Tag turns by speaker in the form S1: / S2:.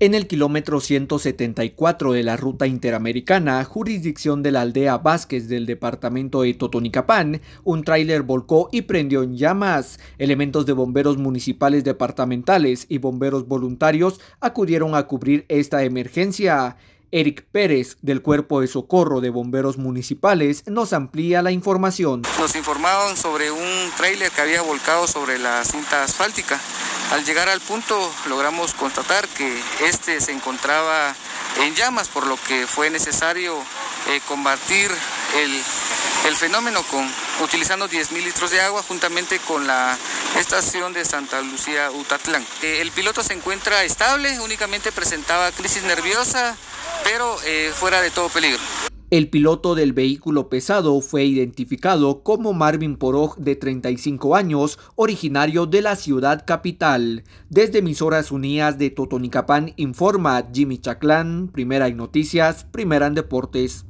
S1: En el kilómetro 174 de la ruta interamericana, jurisdicción de la aldea Vázquez del departamento de Totonicapán, un tráiler volcó y prendió en llamas. Elementos de bomberos municipales departamentales y bomberos voluntarios acudieron a cubrir esta emergencia. Eric Pérez, del Cuerpo de Socorro de Bomberos Municipales, nos amplía la información.
S2: Nos informaban sobre un tráiler que había volcado sobre la cinta asfáltica. Al llegar al punto logramos constatar que este se encontraba en llamas, por lo que fue necesario eh, combatir el, fenómeno con, utilizando 10.000 litros de agua juntamente con la estación de Santa Lucía Utatlán. Eh, el piloto se encuentra estable, únicamente presentaba crisis nerviosa, pero eh, fuera de todo peligro.
S1: El piloto del vehículo pesado fue identificado como Marvin Poroj de 35 años, originario de la ciudad capital. Desde Emisoras Unidas de Totonicapán informa Jimmy Chaclán, primera en noticias, primera en deportes.